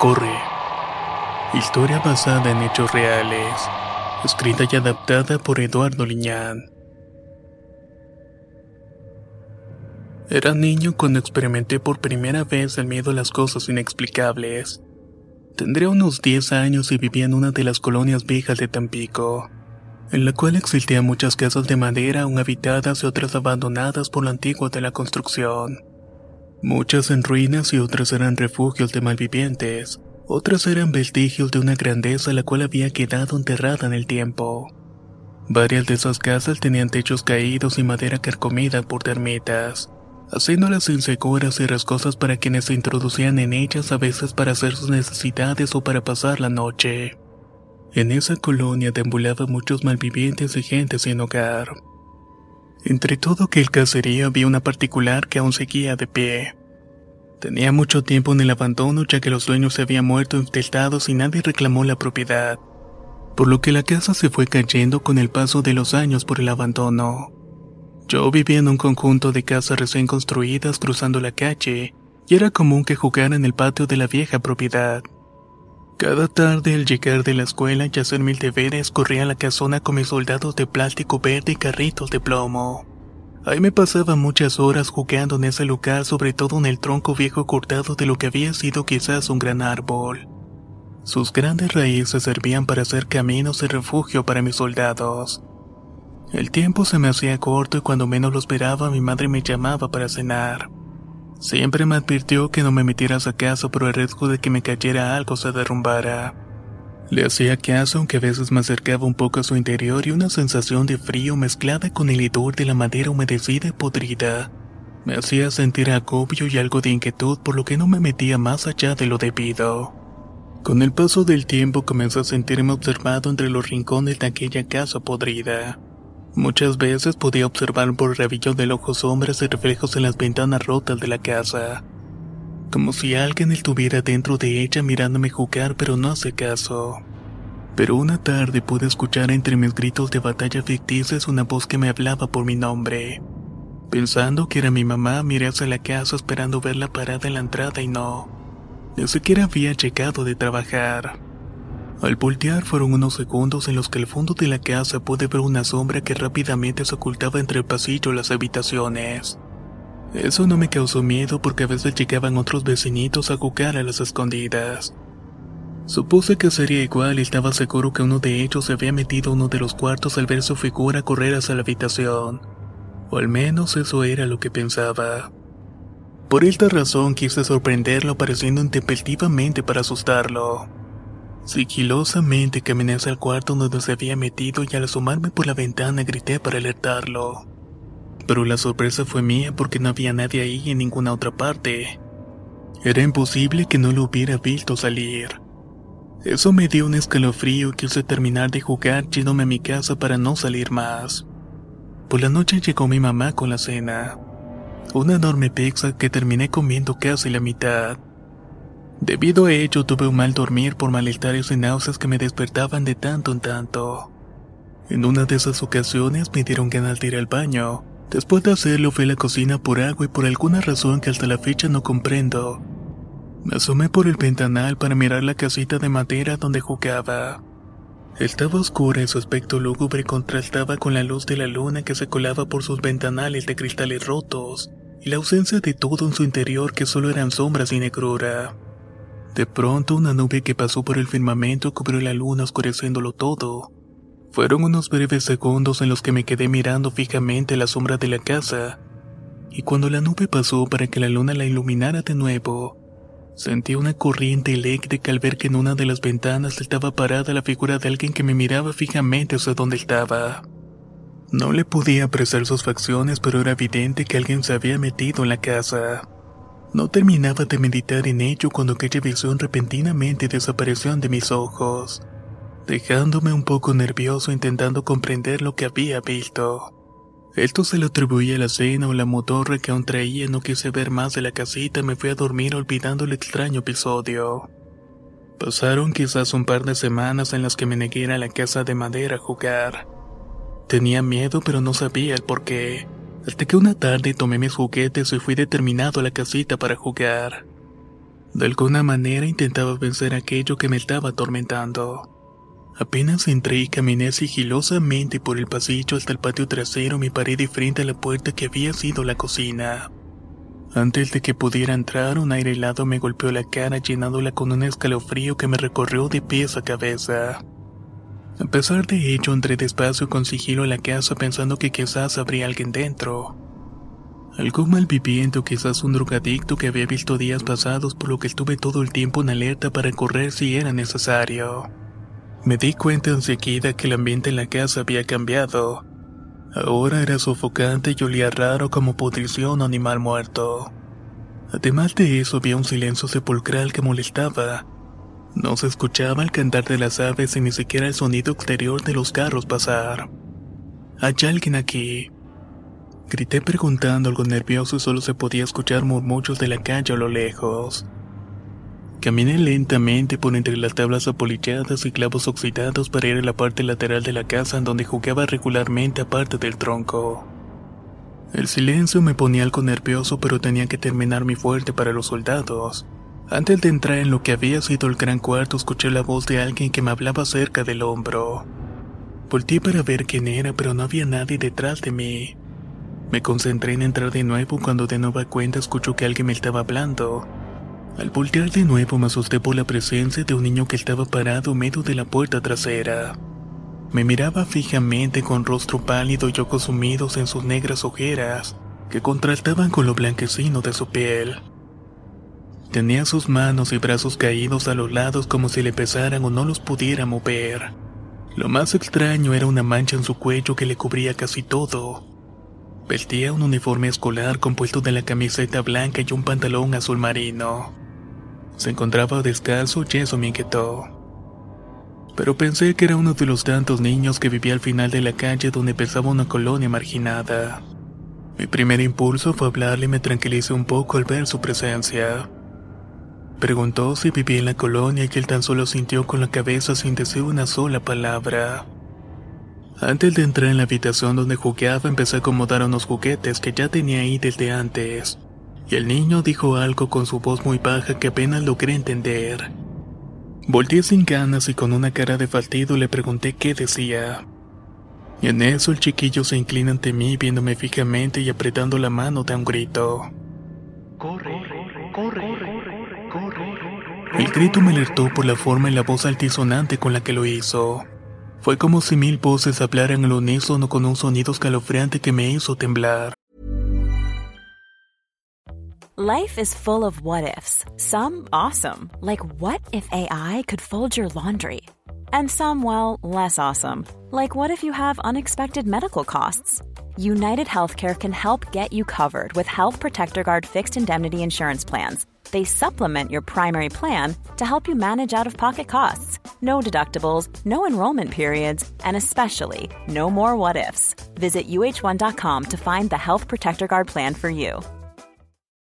Corre. Historia basada en hechos reales. Escrita y adaptada por Eduardo Liñán. Era niño cuando experimenté por primera vez el miedo a las cosas inexplicables. Tendría unos 10 años y vivía en una de las colonias viejas de Tampico, en la cual existían muchas casas de madera aún habitadas y otras abandonadas por lo antiguo de la construcción. Muchas en ruinas y otras eran refugios de malvivientes, otras eran vestigios de una grandeza la cual había quedado enterrada en el tiempo. Varias de esas casas tenían techos caídos y madera carcomida por termitas, haciéndolas inseguras y rascosas para quienes se introducían en ellas a veces para hacer sus necesidades o para pasar la noche. En esa colonia deambulaban muchos malvivientes y gente sin hogar. Entre todo aquel caserío había una particular que aún seguía de pie. Tenía mucho tiempo en el abandono ya que los dueños se habían muerto infestados y nadie reclamó la propiedad, por lo que la casa se fue cayendo con el paso de los años por el abandono. Yo vivía en un conjunto de casas recién construidas cruzando la calle, y era común que jugara en el patio de la vieja propiedad. Cada tarde al llegar de la escuela y hacer mil deberes corría a la casona con mis soldados de plástico verde y carritos de plomo. Ahí me pasaba muchas horas jugando en ese lugar, sobre todo en el tronco viejo cortado de lo que había sido quizás un gran árbol. Sus grandes raíces servían para hacer caminos y refugio para mis soldados. El tiempo se me hacía corto y cuando menos lo esperaba mi madre me llamaba para cenar. Siempre me advirtió que no me metiera a casa por el riesgo de que me cayera algo se derrumbara. Le hacía caso aunque a veces me acercaba un poco a su interior y una sensación de frío mezclada con el hedor de la madera humedecida y podrida. Me hacía sentir agobio y algo de inquietud por lo que no me metía más allá de lo debido. Con el paso del tiempo comencé a sentirme observado entre los rincones de aquella casa podrida. Muchas veces podía observar por el rabillo del ojo sombras y reflejos en las ventanas rotas de la casa. Como si alguien estuviera dentro de ella mirándome jugar pero no hace caso. Pero una tarde pude escuchar entre mis gritos de batalla ficticias una voz que me hablaba por mi nombre. Pensando que era mi mamá, miré hacia la casa esperando verla parada en la entrada y no. Ni siquiera había llegado de trabajar. Al voltear fueron unos segundos en los que al fondo de la casa pude ver una sombra que rápidamente se ocultaba entre el pasillo y las habitaciones. Eso no me causó miedo porque a veces llegaban otros vecinitos a jugar a las escondidas. Supuse que sería igual y estaba seguro que uno de ellos se había metido a uno de los cuartos al ver su figura correr hacia la habitación. O al menos eso era lo que pensaba. Por esta razón quise sorprenderlo apareciendo intempestivamente para asustarlo. Sigilosamente caminé hacia el cuarto donde se había metido y al asomarme por la ventana grité para alertarlo. Pero la sorpresa fue mía porque no había nadie ahí en ninguna otra parte. Era imposible que no lo hubiera visto salir. Eso me dio un escalofrío y quise terminar de jugar yéndome a mi casa para no salir más. Por la noche llegó mi mamá con la cena. Una enorme pizza que terminé comiendo casi la mitad. Debido a ello tuve un mal dormir por malestares y náuseas que me despertaban de tanto en tanto. En una de esas ocasiones me dieron ganas de ir al baño. Después de hacerlo fui a la cocina por agua y por alguna razón que hasta la fecha no comprendo. Me asomé por el ventanal para mirar la casita de madera donde jugaba. Estaba oscura y su aspecto lúgubre contrastaba con la luz de la luna que se colaba por sus ventanales de cristales rotos y la ausencia de todo en su interior que solo eran sombras y negrura. De pronto una nube que pasó por el firmamento cubrió la luna oscureciéndolo todo. Fueron unos breves segundos en los que me quedé mirando fijamente la sombra de la casa, y cuando la nube pasó para que la luna la iluminara de nuevo, sentí una corriente eléctrica al ver que en una de las ventanas estaba parada la figura de alguien que me miraba fijamente hacia donde estaba. No le podía apreciar sus facciones, pero era evidente que alguien se había metido en la casa. No terminaba de meditar en ello cuando aquella visión repentinamente desapareció ante mis ojos, dejándome un poco nervioso intentando comprender lo que había visto. Esto se lo atribuía a la cena o la motorra que aún traía, no quise ver más de la casita, me fui a dormir olvidando el extraño episodio. Pasaron quizás un par de semanas en las que me negué a la casa de madera a jugar. Tenía miedo pero no sabía el por qué. Hasta que una tarde tomé mis juguetes y fui determinado a la casita para jugar. De alguna manera intentaba vencer aquello que me estaba atormentando. Apenas entré y caminé sigilosamente por el pasillo hasta el patio trasero, me paré de frente a la puerta que había sido la cocina. Antes de que pudiera entrar, un aire helado me golpeó la cara llenándola con un escalofrío que me recorrió de pies a cabeza. A pesar de ello, entré despacio con sigilo a la casa pensando que quizás habría alguien dentro. Algún malviviente o quizás un drogadicto que había visto días pasados por lo que estuve todo el tiempo en alerta para correr si era necesario. Me di cuenta enseguida que el ambiente en la casa había cambiado. Ahora era sofocante y olía raro como pudrición o animal muerto. Además de eso había un silencio sepulcral que molestaba, no se escuchaba el cantar de las aves y ni siquiera el sonido exterior de los carros pasar. ¿Hay alguien aquí? Grité preguntando algo nervioso y solo se podía escuchar murmullos de la calle a lo lejos. Caminé lentamente por entre las tablas apolilladas y clavos oxidados para ir a la parte lateral de la casa en donde jugaba regularmente aparte del tronco. El silencio me ponía algo nervioso pero tenía que terminar mi fuerte para los soldados. Antes de entrar en lo que había sido el gran cuarto, escuché la voz de alguien que me hablaba cerca del hombro. Volté para ver quién era, pero no había nadie detrás de mí. Me concentré en entrar de nuevo cuando de nueva cuenta escucho que alguien me estaba hablando. Al voltear de nuevo me asusté por la presencia de un niño que estaba parado medio de la puerta trasera. Me miraba fijamente con rostro pálido y ojos sumidos en sus negras ojeras, que contrastaban con lo blanquecino de su piel. Tenía sus manos y brazos caídos a los lados como si le pesaran o no los pudiera mover. Lo más extraño era una mancha en su cuello que le cubría casi todo. Vestía un uniforme escolar compuesto de la camiseta blanca y un pantalón azul marino. Se encontraba descalzo y eso me inquietó. Pero pensé que era uno de los tantos niños que vivía al final de la calle donde pensaba una colonia marginada. Mi primer impulso fue hablarle y me tranquilicé un poco al ver su presencia. Preguntó si vivía en la colonia y él tan solo sintió con la cabeza sin decir una sola palabra. Antes de entrar en la habitación donde jugueaba empecé a acomodar unos juguetes que ya tenía ahí desde antes, y el niño dijo algo con su voz muy baja que apenas logré entender. Volté sin ganas y con una cara de faltido le pregunté qué decía. Y en eso el chiquillo se inclina ante mí viéndome fijamente y apretando la mano da un grito. Corre, corre, corre. El grito me alertó por la forma y la voz altisonante con la que lo hizo. Fue como si mil voces hablaran al unísono con un sonido escalofriante que me hizo temblar. Life is full of what ifs. Some awesome, like what if AI could fold your laundry? And some, well, less awesome, like what if you have unexpected medical costs? United Healthcare can help get you covered with Health Protector Guard fixed indemnity insurance plans they supplement your primary plan to help you manage out of pocket costs. No deductibles, no enrollment periods, and especially no more what ifs. Visit uh1.com to find the Health Protector Guard plan for you.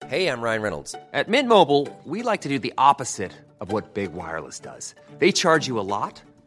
Hey, I'm Ryan Reynolds. At Mint Mobile, we like to do the opposite of what Big Wireless does. They charge you a lot,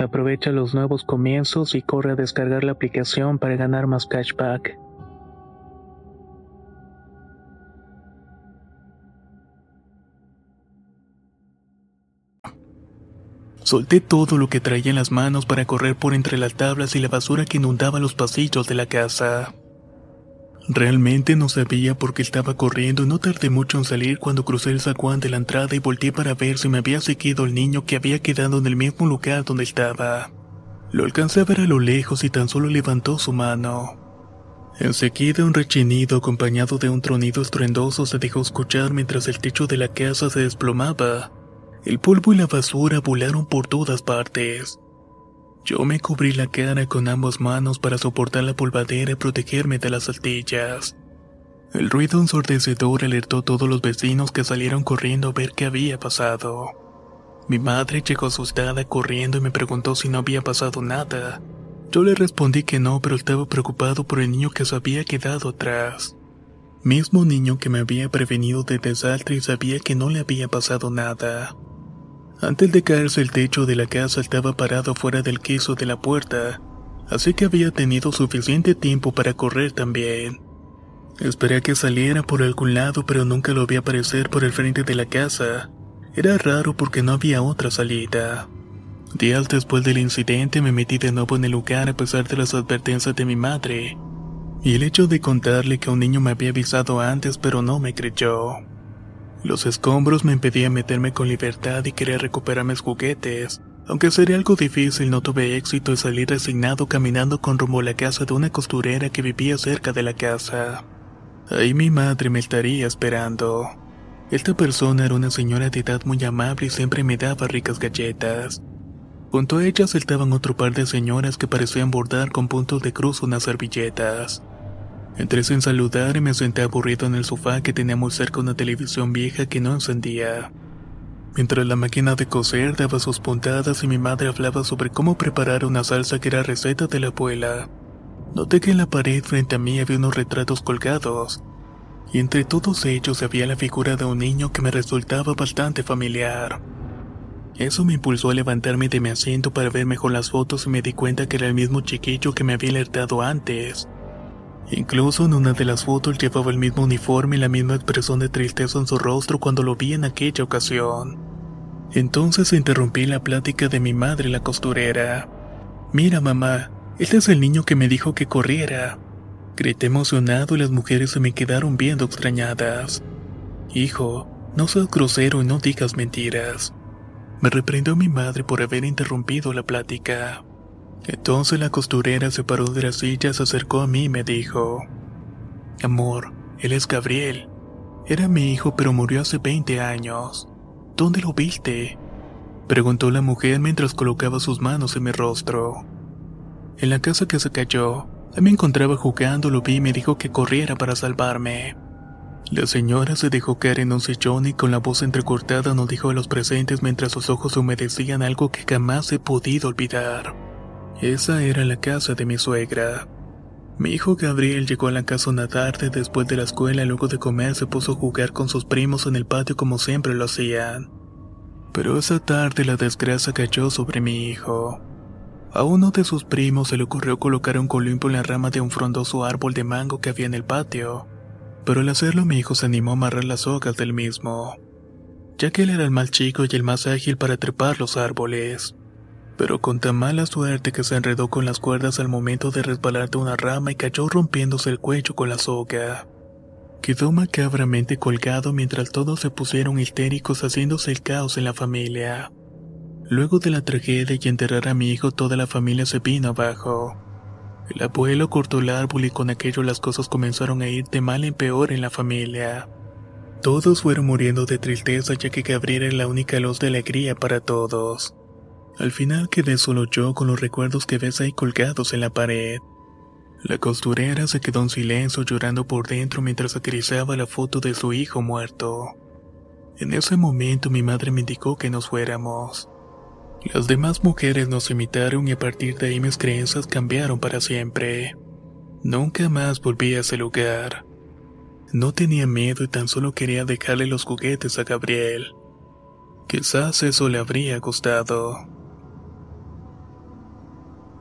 Aprovecha los nuevos comienzos y corre a descargar la aplicación para ganar más cashback. Solté todo lo que traía en las manos para correr por entre las tablas y la basura que inundaba los pasillos de la casa. Realmente no sabía por qué estaba corriendo y no tardé mucho en salir cuando crucé el zaguán de la entrada y volteé para ver si me había seguido el niño que había quedado en el mismo lugar donde estaba. Lo alcancé a ver a lo lejos y tan solo levantó su mano. Enseguida un rechinido acompañado de un tronido estruendoso se dejó escuchar mientras el techo de la casa se desplomaba. El polvo y la basura volaron por todas partes. Yo me cubrí la cara con ambas manos para soportar la polvadera y protegerme de las altillas. El ruido ensordecedor alertó a todos los vecinos que salieron corriendo a ver qué había pasado. Mi madre llegó asustada corriendo y me preguntó si no había pasado nada. Yo le respondí que no, pero estaba preocupado por el niño que se había quedado atrás. Mismo niño que me había prevenido de desastre y sabía que no le había pasado nada. Antes de caerse el techo de la casa estaba parado fuera del queso de la puerta, así que había tenido suficiente tiempo para correr también. Esperé que saliera por algún lado, pero nunca lo vi aparecer por el frente de la casa. Era raro porque no había otra salida. Días después del incidente me metí de nuevo en el lugar a pesar de las advertencias de mi madre. Y el hecho de contarle que un niño me había avisado antes pero no me creyó. Los escombros me impedían meterme con libertad y quería recuperar mis juguetes. Aunque sería algo difícil, no tuve éxito y salí resignado caminando con rumbo a la casa de una costurera que vivía cerca de la casa. Ahí mi madre me estaría esperando. Esta persona era una señora de edad muy amable y siempre me daba ricas galletas. Junto a ella saltaban otro par de señoras que parecían bordar con puntos de cruz unas servilletas. Entré sin saludar y me senté aburrido en el sofá que tenía muy cerca una televisión vieja que no encendía. Mientras la máquina de coser daba sus puntadas y mi madre hablaba sobre cómo preparar una salsa que era receta de la abuela, noté que en la pared frente a mí había unos retratos colgados, y entre todos ellos había la figura de un niño que me resultaba bastante familiar. Eso me impulsó a levantarme de mi asiento para ver mejor las fotos y me di cuenta que era el mismo chiquillo que me había alertado antes. Incluso en una de las fotos llevaba el mismo uniforme y la misma expresión de tristeza en su rostro cuando lo vi en aquella ocasión. Entonces interrumpí la plática de mi madre la costurera. Mira mamá, este es el niño que me dijo que corriera. Grité emocionado y las mujeres se me quedaron viendo extrañadas. Hijo, no seas grosero y no digas mentiras. Me reprendió mi madre por haber interrumpido la plática. Entonces la costurera se paró de la silla, se acercó a mí y me dijo, Amor, él es Gabriel. Era mi hijo pero murió hace 20 años. ¿Dónde lo viste? Preguntó la mujer mientras colocaba sus manos en mi rostro. En la casa que se cayó, me encontraba jugando, lo vi y me dijo que corriera para salvarme. La señora se dejó caer en un sillón y con la voz entrecortada nos dijo a los presentes mientras sus ojos humedecían algo que jamás he podido olvidar. Esa era la casa de mi suegra. Mi hijo Gabriel llegó a la casa una tarde después de la escuela luego de comer se puso a jugar con sus primos en el patio como siempre lo hacían. Pero esa tarde la desgracia cayó sobre mi hijo. A uno de sus primos se le ocurrió colocar un columpio en la rama de un frondoso árbol de mango que había en el patio, pero al hacerlo mi hijo se animó a amarrar las hojas del mismo, ya que él era el más chico y el más ágil para trepar los árboles pero con tan mala suerte que se enredó con las cuerdas al momento de resbalar de una rama y cayó rompiéndose el cuello con la soga. Quedó macabramente colgado mientras todos se pusieron histéricos haciéndose el caos en la familia. Luego de la tragedia y enterrar a mi hijo, toda la familia se vino abajo. El abuelo cortó el árbol y con aquello las cosas comenzaron a ir de mal en peor en la familia. Todos fueron muriendo de tristeza ya que Gabriel era la única luz de alegría para todos. Al final quedé solo yo con los recuerdos que ves ahí colgados en la pared. La costurera se quedó en silencio llorando por dentro mientras acariciaba la foto de su hijo muerto. En ese momento mi madre me indicó que nos fuéramos. Las demás mujeres nos imitaron y a partir de ahí mis creencias cambiaron para siempre. Nunca más volví a ese lugar. No tenía miedo y tan solo quería dejarle los juguetes a Gabriel. Quizás eso le habría gustado.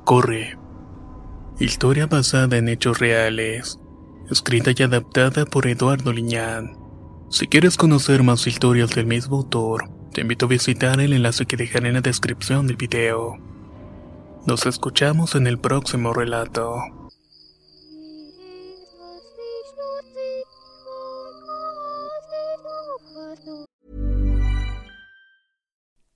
Corre. Historia basada en hechos reales. Escrita y adaptada por Eduardo Liñán. Si quieres conocer más historias del mismo autor, te invito a visitar el enlace que dejaré en la descripción del video. Nos escuchamos en el próximo relato.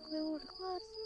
glue to glass